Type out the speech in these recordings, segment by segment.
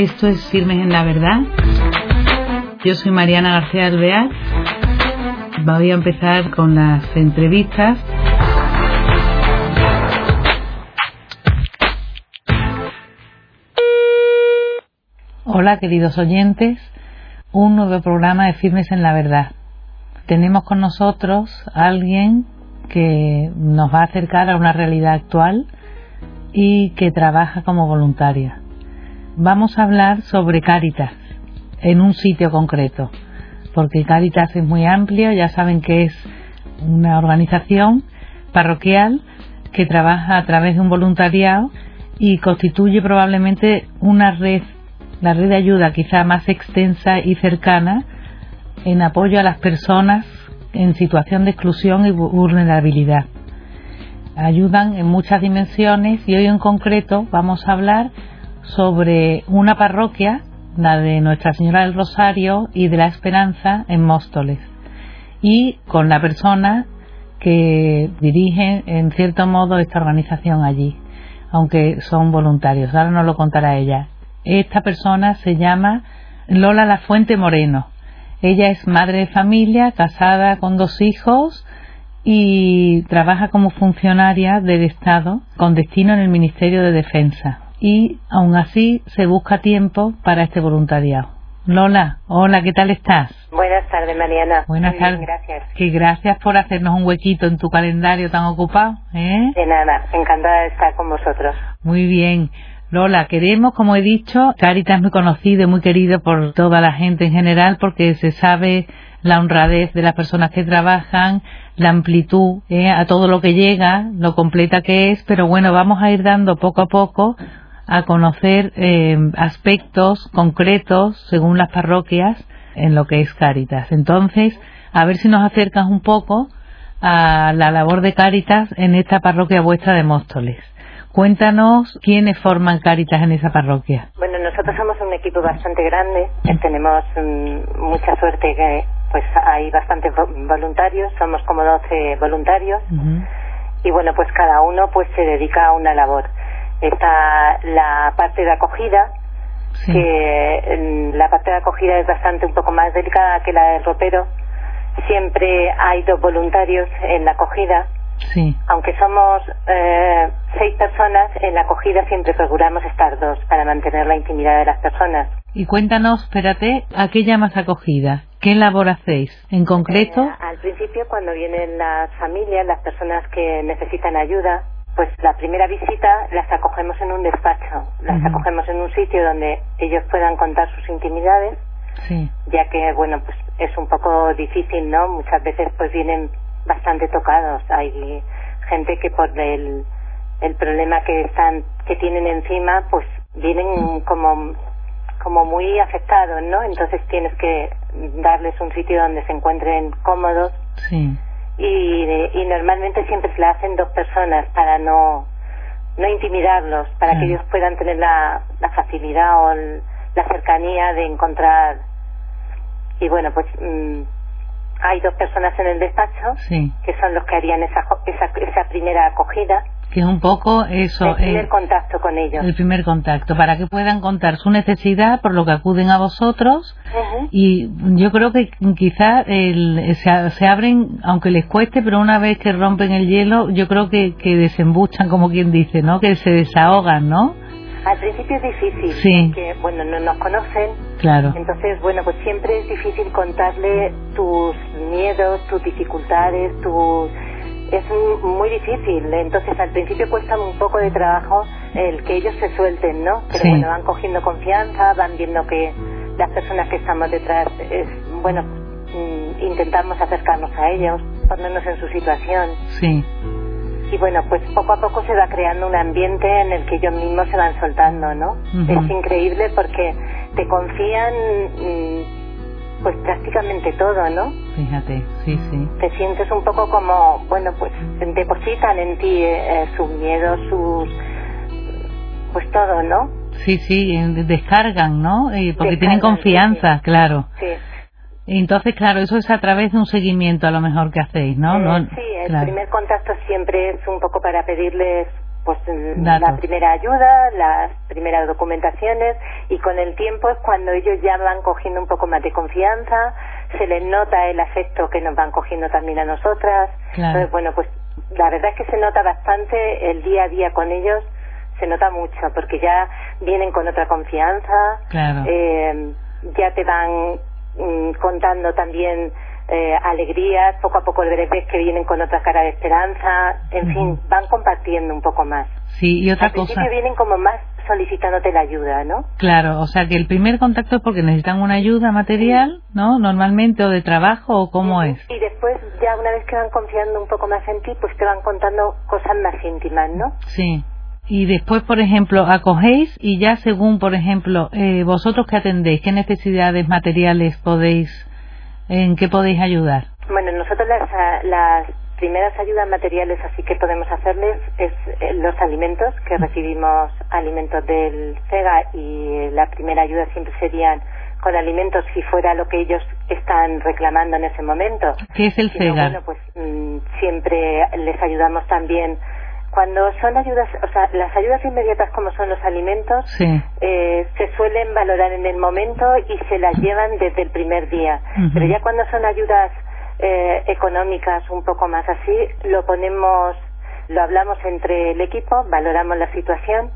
Esto es Firmes en la Verdad. Yo soy Mariana García Alvear. Voy a empezar con las entrevistas. Hola queridos oyentes, un nuevo programa de Firmes en la Verdad. Tenemos con nosotros a alguien que nos va a acercar a una realidad actual y que trabaja como voluntaria. Vamos a hablar sobre Cáritas en un sitio concreto, porque Cáritas es muy amplio, ya saben que es una organización parroquial que trabaja a través de un voluntariado y constituye probablemente una red, la red de ayuda quizá más extensa y cercana en apoyo a las personas en situación de exclusión y vulnerabilidad. Ayudan en muchas dimensiones y hoy en concreto vamos a hablar sobre una parroquia, la de Nuestra Señora del Rosario y de la Esperanza en Móstoles, y con la persona que dirige en cierto modo esta organización allí, aunque son voluntarios. Ahora nos lo contará ella. Esta persona se llama Lola La Fuente Moreno. Ella es madre de familia, casada con dos hijos y trabaja como funcionaria del Estado con destino en el Ministerio de Defensa y aún así se busca tiempo para este voluntariado. Lola, hola, ¿qué tal estás? Buenas tardes, Mariana. Buenas tardes. gracias. Que gracias por hacernos un huequito en tu calendario tan ocupado. ¿eh? De nada, encantada de estar con vosotros. Muy bien. Lola, queremos, como he dicho, Caritas es muy conocido y muy querido por toda la gente en general porque se sabe la honradez de las personas que trabajan, la amplitud ¿eh? a todo lo que llega, lo completa que es, pero bueno, vamos a ir dando poco a poco a conocer eh, aspectos concretos según las parroquias en lo que es Cáritas. Entonces, a ver si nos acercas un poco a la labor de Cáritas en esta parroquia vuestra de Móstoles. Cuéntanos quiénes forman Cáritas en esa parroquia. Bueno, nosotros somos un equipo bastante grande, tenemos mm, mucha suerte que pues hay bastantes voluntarios, somos como 12 voluntarios y bueno, pues cada uno pues se dedica a una labor está la parte de acogida, que la parte de acogida es bastante un poco más delicada que la del ropero. Siempre hay dos voluntarios en la acogida. Sí. Aunque somos eh, seis personas, en la acogida siempre procuramos estar dos para mantener la intimidad de las personas. Y cuéntanos, espérate, ¿a qué llamas acogida? ¿Qué labor hacéis en concreto? Eh, al principio, cuando vienen las familias, las personas que necesitan ayuda, pues la primera visita las acogemos en un despacho, las acogemos en un sitio donde ellos puedan contar sus intimidades, ya que, bueno, pues es un poco difícil, ¿no? Muchas veces pues vienen bastante tocados, hay gente que por el, el problema que están, que tienen encima, pues vienen como como muy afectados, ¿no? Entonces tienes que darles un sitio donde se encuentren cómodos. Sí y, normalmente siempre se la hacen dos personas para no, no intimidarlos, para que ellos puedan tener la, la facilidad o la cercanía de encontrar. Y bueno, pues mm, hay dos personas en el despacho que son los que harían esa, esa, esa primera acogida que es un poco eso. El primer contacto con ellos. El primer contacto, para que puedan contar su necesidad, por lo que acuden a vosotros. Y yo creo que quizás se, se, abren, aunque les cueste, pero una vez que rompen el hielo, yo creo que, que desembuchan, como quien dice, ¿no? Que se desahogan, ¿no? Al principio es difícil, sí. porque, bueno, no nos conocen. Claro. Entonces, bueno, pues siempre es difícil contarle tus miedos, tus dificultades, tus es muy difícil. Entonces, al principio cuesta un poco de trabajo el que ellos se suelten, ¿no? Pero bueno, van cogiendo confianza, van viendo que las personas que estamos detrás, es, bueno, mm, intentamos acercarnos a ellos, ponernos en su situación. Sí. Y bueno, pues poco a poco se va creando un ambiente en el que ellos mismos se van soltando, ¿no? Es increíble porque te confían mm, pues prácticamente todo, ¿no? Fíjate, sí, sí. Te sientes un poco como, bueno, pues depositan en ti eh, sus miedos, sus... pues todo, ¿no? Sí, sí, descargan, ¿no? porque tienen confianza, claro. Sí. Entonces, claro, eso es a través de un seguimiento a lo mejor que hacéis, ¿no? Eh, sí, el primer contacto siempre es un poco para pedirles pues la primera ayuda, las primeras documentaciones y con el tiempo es cuando ellos ya van cogiendo un poco más de confianza, se les nota el afecto que nos van cogiendo también a nosotras. Entonces, bueno, pues la verdad es que se nota bastante el día a día con ellos, se nota mucho porque ya vienen con otra confianza, eh, ya te van mm, contando también eh, alegrías, poco a poco ves que vienen con otra cara de esperanza, en fin, van compartiendo un poco más. Sí, y otra Al cosa. principio vienen como más solicitándote la ayuda, ¿no? Claro, o sea que el primer contacto es porque necesitan una ayuda material, ¿no? Normalmente, o de trabajo, o cómo es. Y después, ya una vez que van confiando un poco más en ti, pues te van contando cosas más íntimas, ¿no? Sí. Y después, por ejemplo, acogéis y ya según, por ejemplo, eh, vosotros que atendéis, ¿qué necesidades materiales podéis, en qué podéis ayudar? Bueno, nosotros las, las primeras ayudas materiales así que podemos hacerles es eh, los alimentos, que recibimos alimentos del CEGA y la primera ayuda siempre serían con alimentos si fuera lo que ellos están reclamando en ese momento. ¿Qué es el CEGA? Bueno, pues mm, siempre les ayudamos también cuando son ayudas, o sea, las ayudas inmediatas como son los alimentos, eh, se suelen valorar en el momento y se las llevan desde el primer día. Pero ya cuando son ayudas eh, económicas un poco más así, lo ponemos, lo hablamos entre el equipo, valoramos la situación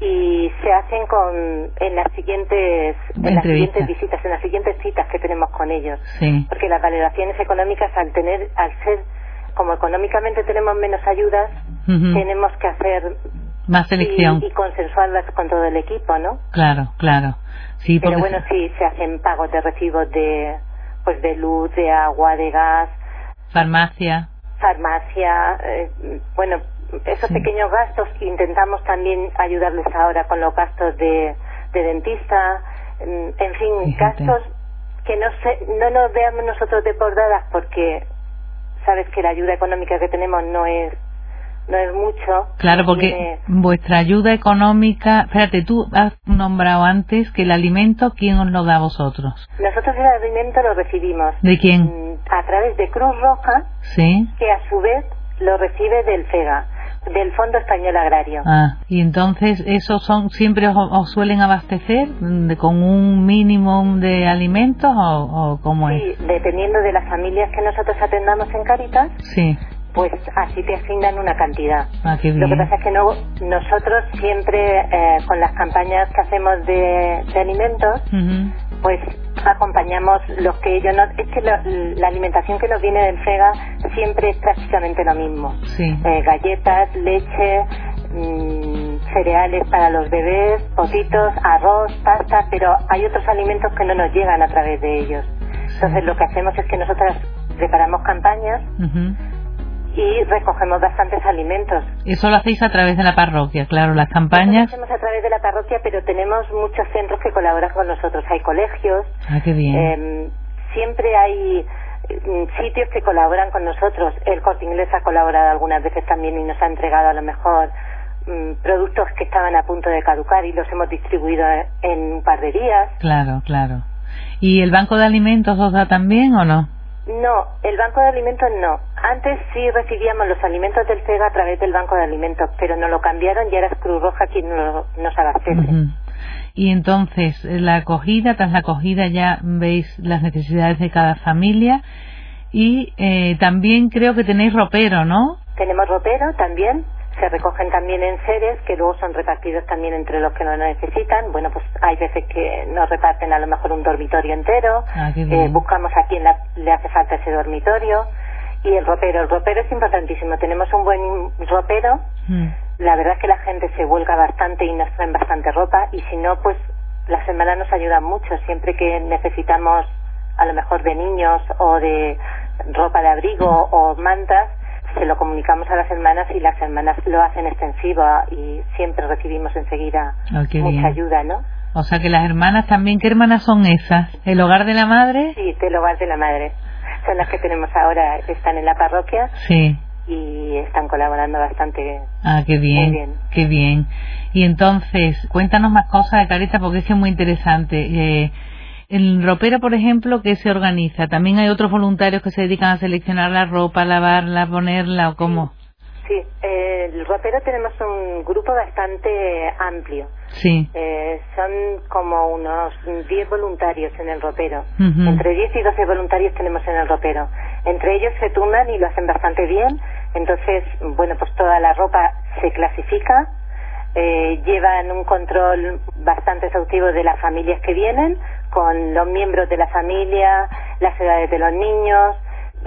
y se hacen con en las siguientes en las siguientes visitas, en las siguientes citas que tenemos con ellos, porque las valoraciones económicas al tener al ser como económicamente tenemos menos ayudas, tenemos que hacer más selección y, consensuarlas con todo el equipo, ¿no? Claro, claro. Sí, Pero bueno, sí, se hacen pagos de recibos de pues de luz, de agua, de gas. Farmacia. Farmacia, eh, bueno, esos pequeños gastos intentamos también ayudarles ahora con los gastos de, de dentista, mm, en fin, gastos que no se, no nos veamos nosotros desbordadas porque sabes que la ayuda económica que tenemos no es no es mucho. Claro, porque vuestra ayuda económica, espérate, tú has nombrado antes que el alimento, ¿quién os lo da a vosotros? Nosotros el alimento lo recibimos. ¿De quién? Mm, a través de Cruz Roja, sí. que a su vez lo recibe del FEGA, del Fondo Español Agrario. Ah, y entonces, ¿esos son, siempre os, suelen abastecer con un mínimo de alimentos o, o cómo es? Sí, dependiendo de las familias que nosotros atendamos en Caritas. Sí pues así te asignan una cantidad. Ah, Lo que pasa es que no, nosotros siempre eh, con las campañas que hacemos de, alimentos, pues acompañamos los que ellos no... Es que la alimentación que nos viene del FEGA siempre es prácticamente lo mismo. Eh, galletas, leche, mm, cereales para los bebés, potitos, arroz, pasta, pero hay otros alimentos que no nos llegan a través de ellos. Entonces lo que hacemos es que nosotras preparamos campañas y recogemos bastantes alimentos. Eso lo hacéis a través de la parroquia, claro, las campañas. lo hacemos a través de la parroquia, pero tenemos muchos centros que colaboran con nosotros. Hay colegios. Ah, qué bien. Em, siempre hay mm, sitios que colaboran con nosotros. El Corte Inglés ha colaborado algunas veces también y nos ha entregado a lo mejor mm, productos que estaban a punto de caducar y los hemos distribuido en un par de días. Claro, claro. ¿Y el Banco de Alimentos os da también o no? No, el Banco de Alimentos no. Antes sí recibíamos los alimentos del CEGA a través del Banco de Alimentos, pero no lo cambiaron y ahora es Cruz Roja quien nos abastece. Y entonces, la acogida, tras la acogida ya veis las necesidades de cada familia y eh, también creo que tenéis ropero, ¿no? Tenemos ropero también se recogen también en seres que luego son repartidos también entre los que no lo necesitan. Bueno, pues hay veces que nos reparten a lo mejor un dormitorio entero, ah, eh, buscamos a quién le hace falta ese dormitorio y el ropero. El ropero es importantísimo. Tenemos un buen ropero. Hmm. La verdad es que la gente se vuelca bastante y nos traen bastante ropa y si no, pues las semanas nos ayudan mucho. Siempre que necesitamos a lo mejor de niños o de ropa de abrigo o mantas, se lo comunicamos a las hermanas y las hermanas lo hacen extensiva y siempre recibimos enseguida ah, mucha ayuda, ¿no? O sea que las hermanas también, ¿qué hermanas son esas? ¿El hogar de la madre? Sí, el hogar de la madre. Son las que tenemos ahora, están en la parroquia. Sí. Y están colaborando bastante. Ah, qué bien, bien. Qué bien. Y entonces, cuéntanos más cosas de Carita porque es que es muy interesante. Eh, el ropero, por ejemplo, que se organiza. También hay otros voluntarios que se dedican a seleccionar la ropa, lavarla, ponerla o cómo. Sí, eh, el ropero tenemos un grupo bastante amplio. Sí. Eh, son como unos 10 voluntarios en el ropero. Entre 10 y 12 voluntarios tenemos en el ropero. Entre ellos se turnan y lo hacen bastante bien. Entonces, bueno, pues toda la ropa se clasifica. Eh, llevan un control bastante exhaustivo de las familias que vienen, con los miembros de la familia, las edades de los niños,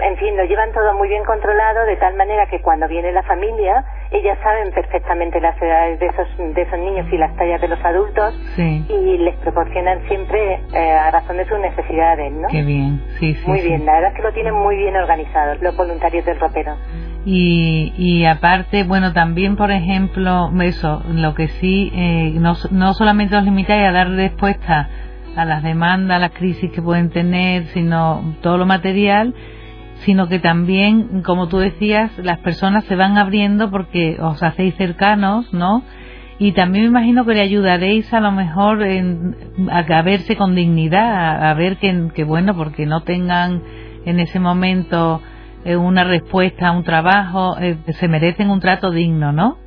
en fin, lo llevan todo muy bien controlado de tal manera que cuando viene la familia, ellas saben perfectamente las edades de esos, de esos niños y las tallas de los adultos y les proporcionan siempre eh, a razón de sus necesidades, ¿no? Qué bien, sí, sí. Muy bien, la verdad es que lo tienen muy bien organizado los voluntarios del ropero. Y, y aparte, bueno, también, por ejemplo, eso, lo que sí, eh, no, no solamente os limitáis a dar respuesta a las demandas, a las crisis que pueden tener, sino todo lo material, sino que también, como tú decías, las personas se van abriendo porque os hacéis cercanos, ¿no? Y también me imagino que le ayudaréis a lo mejor en, a, verse con dignidad, a, ver que, bueno, porque no tengan en ese momento eh, una respuesta a un trabajo, eh, se merecen un trato digno, ¿no?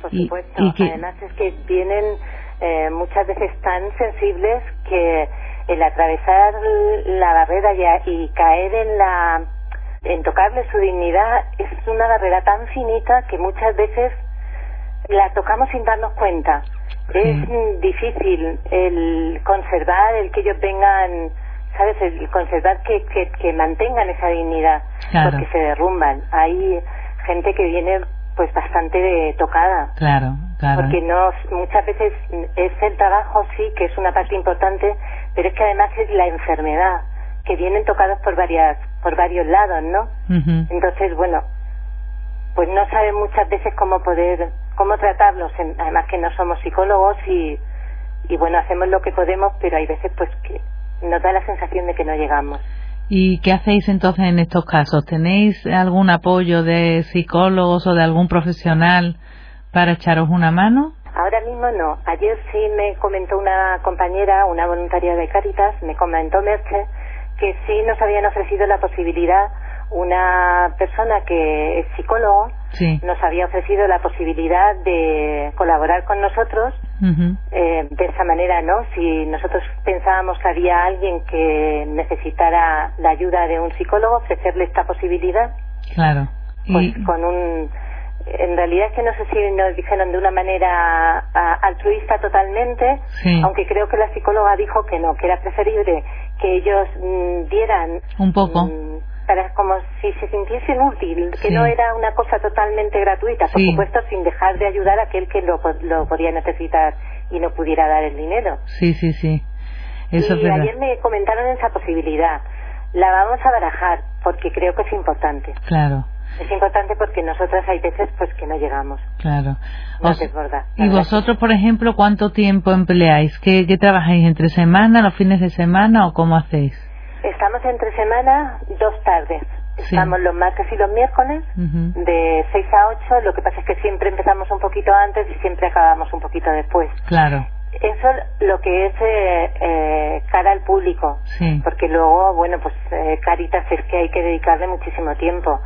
Por supuesto, y, además es que vienen eh, muchas veces tan sensibles que el atravesar la barrera y caer en la en tocarle su dignidad es una barrera tan finita que muchas veces la tocamos sin darnos cuenta. Es difícil el conservar, el que ellos vengan, ¿sabes? El conservar que, que, mantengan esa dignidad, porque se derrumban. Hay gente que viene pues bastante tocada. Claro, claro. Porque no, muchas veces es el trabajo, sí, que es una parte importante, pero es que además es la enfermedad que vienen tocados por varias por varios lados, ¿no? Entonces, bueno, pues no saben muchas veces cómo poder cómo tratarlos, además que no somos psicólogos y y bueno, hacemos lo que podemos, pero hay veces pues que nos da la sensación de que no llegamos. ¿Y qué hacéis entonces en estos casos? ¿Tenéis algún apoyo de psicólogos o de algún profesional para echaros una mano? Ahora mismo no. Ayer sí me comentó una compañera, una voluntaria de Caritas, me comentó Merche, que sí nos habían ofrecido la posibilidad, una persona que es psicólogo, nos había ofrecido la posibilidad de colaborar con nosotros eh, de esa manera, ¿no? Si nosotros pensábamos que había alguien que necesitara la ayuda de un psicólogo, ofrecerle esta posibilidad. Claro. Pues con un en realidad es que no sé si nos dijeron de una manera altruista totalmente, aunque creo que la psicóloga dijo que no, que era preferible que ellos mm, dieran un poco mm, para como si se sintiesen útil, que no era una cosa totalmente gratuita, por supuesto sin dejar de ayudar a aquel que lo, lo podía necesitar y no pudiera dar el dinero. Sí, sí, sí. Eso y ayer me comentaron esa posibilidad. La vamos a barajar porque creo que es importante. Claro. Es importante porque nosotras hay veces pues que no llegamos. Claro. ¿Y vosotros, por ejemplo, cuánto tiempo empleáis? ¿Qué, ¿Qué trabajáis? ¿Entre semana, los fines de semana o cómo hacéis? Estamos entre semana dos tardes. Estamos los martes y los miércoles de 6 a 8. Lo que pasa es que siempre empezamos un poquito antes y siempre acabamos un poquito después. Claro. Eso lo que es eh, eh, cara al público. Sí. Porque luego, bueno, pues eh, Caritas es que hay que dedicarle muchísimo tiempo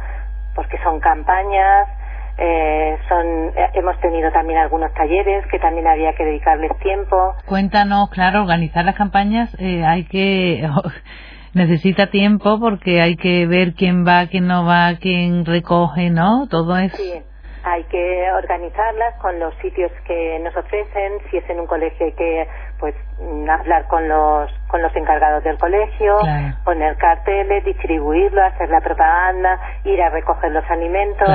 porque son campañas, eh, son, eh, hemos tenido también algunos talleres que también había que dedicarles tiempo. Cuéntanos, claro, organizar las campañas eh, hay que necesita tiempo porque hay que ver quién va, quién no va, quién recoge, ¿no? Todo eso. Sí, hay que organizarlas con los sitios que nos ofrecen, si es en un colegio hay que pues mm, hablar con los con los encargados del colegio, poner carteles, distribuirlo, hacer la propaganda, ir a recoger los alimentos.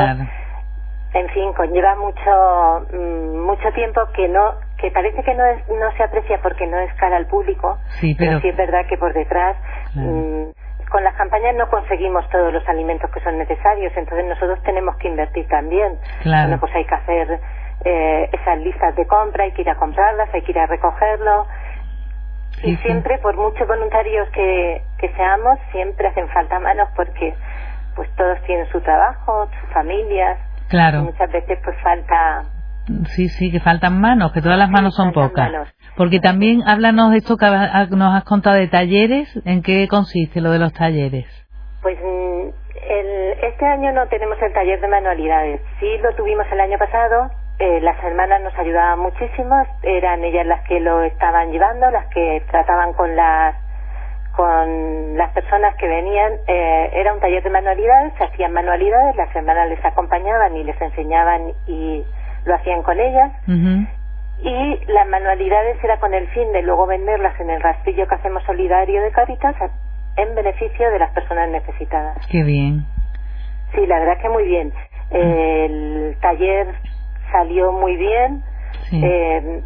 En fin, conlleva mucho mm, mucho tiempo que no que parece que no es, no se aprecia porque no es cara al público, pero, sí es verdad que por detrás mm, con las campañas no conseguimos todos los alimentos que son necesarios, entonces nosotros tenemos que invertir también. Bueno, pues hay que hacer eh, esas listas de compra, hay que ir a comprarlas, hay que ir a recogerlo. y siempre, por muchos voluntarios que, que seamos, siempre hacen falta manos porque pues todos tienen su trabajo, sus familias. Claro. muchas veces pues falta... Sí, sí, que faltan manos, que todas las manos son pocas. Porque también háblanos de esto que nos has contado de talleres, ¿en qué consiste lo de los talleres? Pues mm, este año no tenemos el taller de manualidades. Sí lo tuvimos el año pasado. Eh, las hermanas nos ayudaban muchísimo. Eran ellas las que lo estaban llevando, las que trataban con las con las personas que venían. Eh, era un taller de manualidades, se hacían manualidades, las hermanas les acompañaban y les enseñaban y lo hacían con ellas. Y las manualidades era con el fin de luego venderlas en el rastrillo que hacemos solidario de Caritas en beneficio de las personas necesitadas. Qué bien. Sí, la verdad que muy bien. El taller salió muy bien. Eh,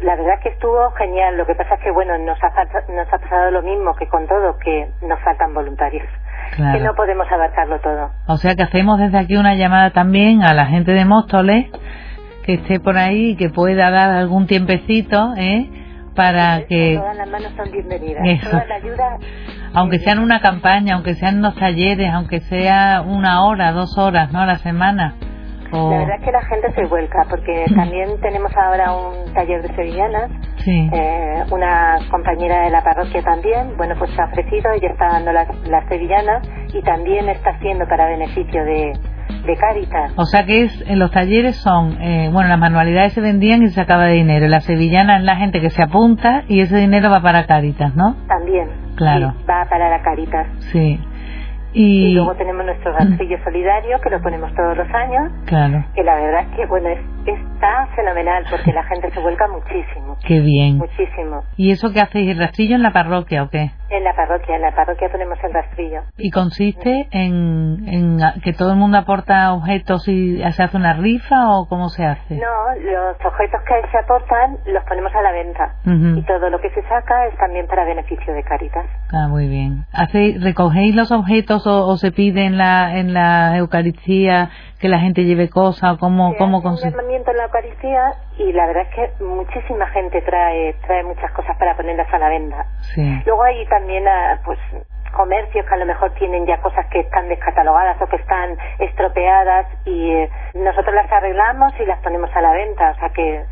la verdad que estuvo genial. Lo que pasa es que, bueno, nos ha, nos ha pasado lo mismo que con todo, que nos faltan voluntarios. Que no podemos abarcarlo todo. O sea que hacemos desde aquí una llamada también a la gente de Móstoles que esté por ahí y que pueda dar algún tiempecito, ¿eh? para que todas las manos son bienvenidas. Toda la ayuda aunque sean una campaña aunque sean unos talleres aunque sea una hora dos horas no a la semana la verdad es que la gente se vuelca porque también tenemos ahora un taller de sevillanas sí. eh, una compañera de la parroquia también bueno pues se ha ofrecido ella está dando las, las sevillanas y también está haciendo para beneficio de de Caritas. O sea que es, en los talleres son, eh, bueno, las manualidades se vendían y se sacaba de dinero. La sevillana es la gente que se apunta y ese dinero va para Caritas, ¿no? También. Claro. va para la Caritas. Sí. Y, luego tenemos nuestro rastrillo solidario que lo ponemos todos los años. Claro. Que la verdad es que, bueno, es, está fenomenal porque la gente se vuelca muchísimo. Qué bien. Muchísimo. ¿Y eso qué hacéis? ¿El rastrillo en la parroquia o qué? En la parroquia, en la parroquia tenemos el rastrillo. ¿Y consiste en, en que todo el mundo aporta objetos y se hace una rifa o cómo se hace? No, los objetos que se aportan los ponemos a la venta. Y todo lo que se saca es también para beneficio de Caritas. Ah, muy bien. ¿Hacéis, ¿Recogéis los objetos o, se pide en la, en la Eucaristía que la gente lleve cosas o cómo, se cómo hace un llamamiento en la Eucaristía y la verdad es que muchísima gente trae trae muchas cosas para ponerlas a la venta. Sí. Luego hay también ah, pues comercios que a lo mejor tienen ya cosas que están descatalogadas o que están estropeadas y eh, nosotros las arreglamos y las ponemos a la venta, o sea que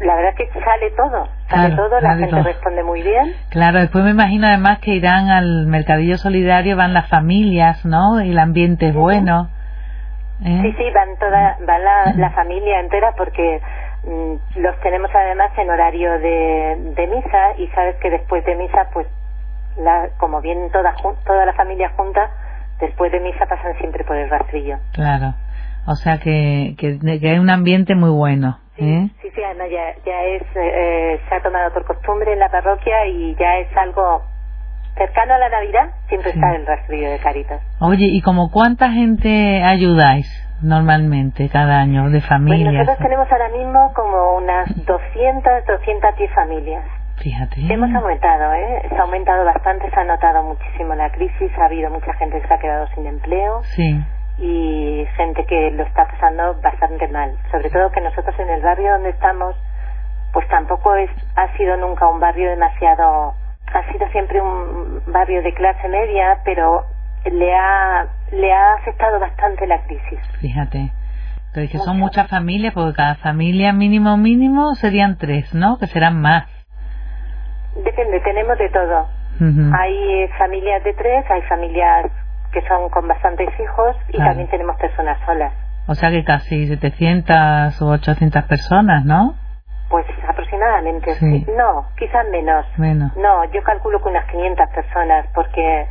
la verdad es que sale todo, sale todo, la gente responde muy bien. Claro, después me imagino además que irán al mercadillo solidario, van las familias, ¿no? Y el ambiente es bueno. ¿Eh? Sí, sí, van toda, va la, familia entera porque mm, los tenemos además en horario de, de misa y sabes que después de misa, pues, la, como vienen toda, toda la familia junta, después de misa pasan siempre por el rastrillo. Claro, o sea que, que, que hay un ambiente muy bueno. ¿Eh? Sí, sí, Ana, ya, ya es, eh, se ha tomado por costumbre en la parroquia y ya es algo cercano a la Navidad, siempre está el rastrillo de Caritas. Oye, ¿y como cuánta gente ayudáis normalmente cada año de familias? Pues nosotros tenemos ahora mismo como unas 200, 210 familias. Fíjate. Hemos aumentado, ¿eh? Se ha aumentado bastante, se ha notado muchísimo la crisis, ha habido mucha gente que se ha quedado sin empleo. Sí y gente que lo está pasando bastante mal. Sobre todo que nosotros en el barrio donde estamos, pues tampoco es, ha sido nunca un barrio demasiado, ha sido siempre un barrio de clase media, pero le ha, le ha afectado bastante la crisis. Fíjate. Pero que son muchas familias, porque cada familia mínimo mínimo serían tres, ¿no? Que serán más. Depende, tenemos de todo. Hay familias de tres, hay familias que son con bastantes hijos y también tenemos personas solas. O sea que casi 700 o 800 personas, ¿no? Pues aproximadamente, sí. No, quizás menos. Menos. No, yo calculo que unas 500 personas, porque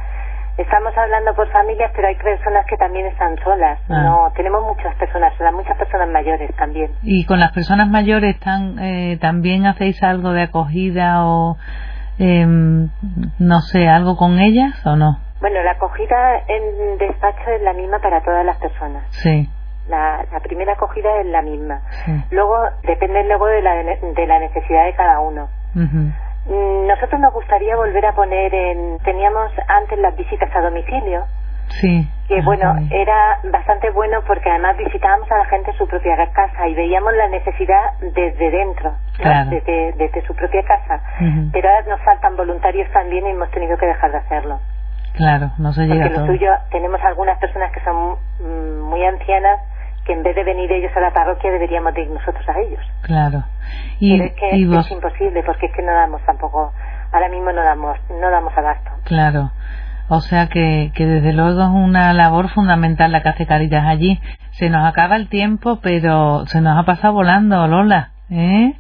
estamos hablando por familias, pero hay personas que también están solas. Ah. No, tenemos muchas personas solas, muchas personas mayores también. ¿Y con las personas mayores eh, también hacéis algo de acogida o, eh, no sé, algo con ellas o no? Bueno, la acogida en despacho es la misma para todas las personas. Sí. La, la primera acogida es la misma. Luego, depende luego de la, de la necesidad de cada uno. Nosotros nos gustaría volver a poner en... Teníamos antes las visitas a domicilio. Sí. Que bueno, era bastante bueno porque además visitábamos a la gente en su propia casa y veíamos la necesidad desde dentro, desde, desde, su propia casa. Pero ahora nos faltan voluntarios también y hemos tenido que dejar de hacerlo. Claro, no se llega Porque lo suyo, tenemos algunas personas que son mm, muy ancianas que en vez de venir ellos a la parroquia deberíamos ir nosotros a ellos. Claro. Y, es que es imposible porque es que no damos tampoco, ahora mismo no damos, no damos abasto. Claro. O sea que, que desde luego es una labor fundamental la que hace Caritas allí. Se nos acaba el tiempo, pero se nos ha pasado volando, Lola. ¿eh?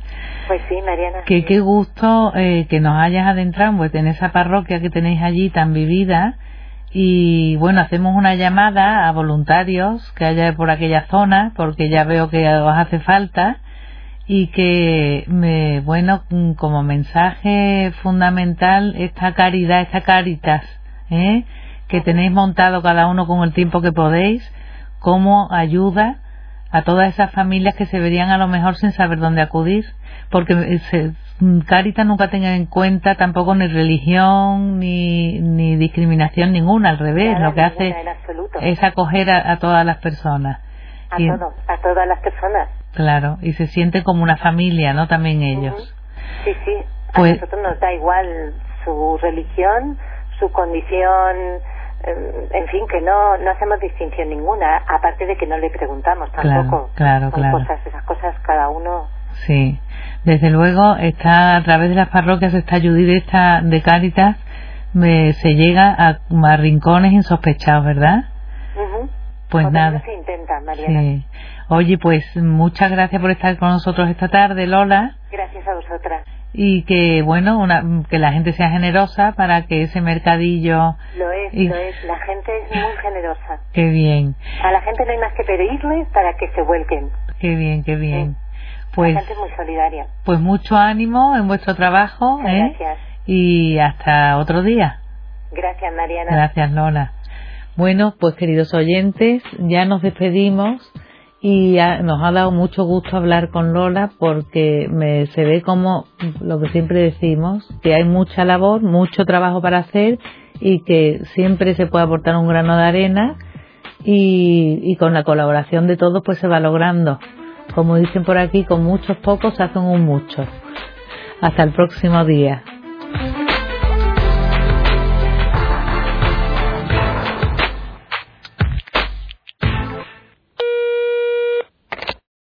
Pues sí, Mariana. Que qué gusto eh, que nos hayas adentrado pues, en esa parroquia que tenéis allí tan vivida. Y bueno, hacemos una llamada a voluntarios que haya por aquella zona, porque ya veo que os hace falta y que, me, bueno, como mensaje fundamental, esta caridad, esta caritas, ¿eh? que tenéis montado cada uno con el tiempo que podéis, como ayuda a todas esas familias que se verían a lo mejor sin saber dónde acudir, porque se, Caritas nunca tenga en cuenta tampoco ni religión ni, ni discriminación ninguna, al revés, lo que hace es acoger a, todas las personas. A a todas las personas. Claro, y se siente como una familia, ¿no? También ellos. Sí, sí, a pues nosotros nos da igual su religión, su condición, en fin, que no, no hacemos distinción ninguna, aparte de que no le preguntamos tampoco. Claro, claro, Cosas, esas cosas cada uno. Sí, desde luego está a través de las parroquias esta ayuda de Cáritas me, se llega a, rincones insospechados, ¿verdad? Pues nada. Se intenta, Mariana. Sí. Oye, pues muchas gracias por estar con nosotros esta tarde, Lola. Gracias a vosotras. Y que, bueno, una, que la gente sea generosa para que ese mercadillo... Lo es, lo es. La gente es muy generosa. Qué bien. A la gente no hay más que pedirle para que se vuelquen. Qué bien, qué bien. Pues, la gente es muy solidaria. Pues mucho ánimo en vuestro trabajo. ¿eh? Gracias. Y hasta otro día. Gracias, Mariana. Gracias, Lola. Bueno, pues queridos oyentes, ya nos despedimos y nos ha dado mucho gusto hablar con Lola porque me, se ve como lo que siempre decimos, que hay mucha labor, mucho trabajo para hacer y que siempre se puede aportar un grano de arena y, y con la colaboración de todos pues se va logrando. Como dicen por aquí, con muchos pocos se hacen un mucho. Hasta el próximo día.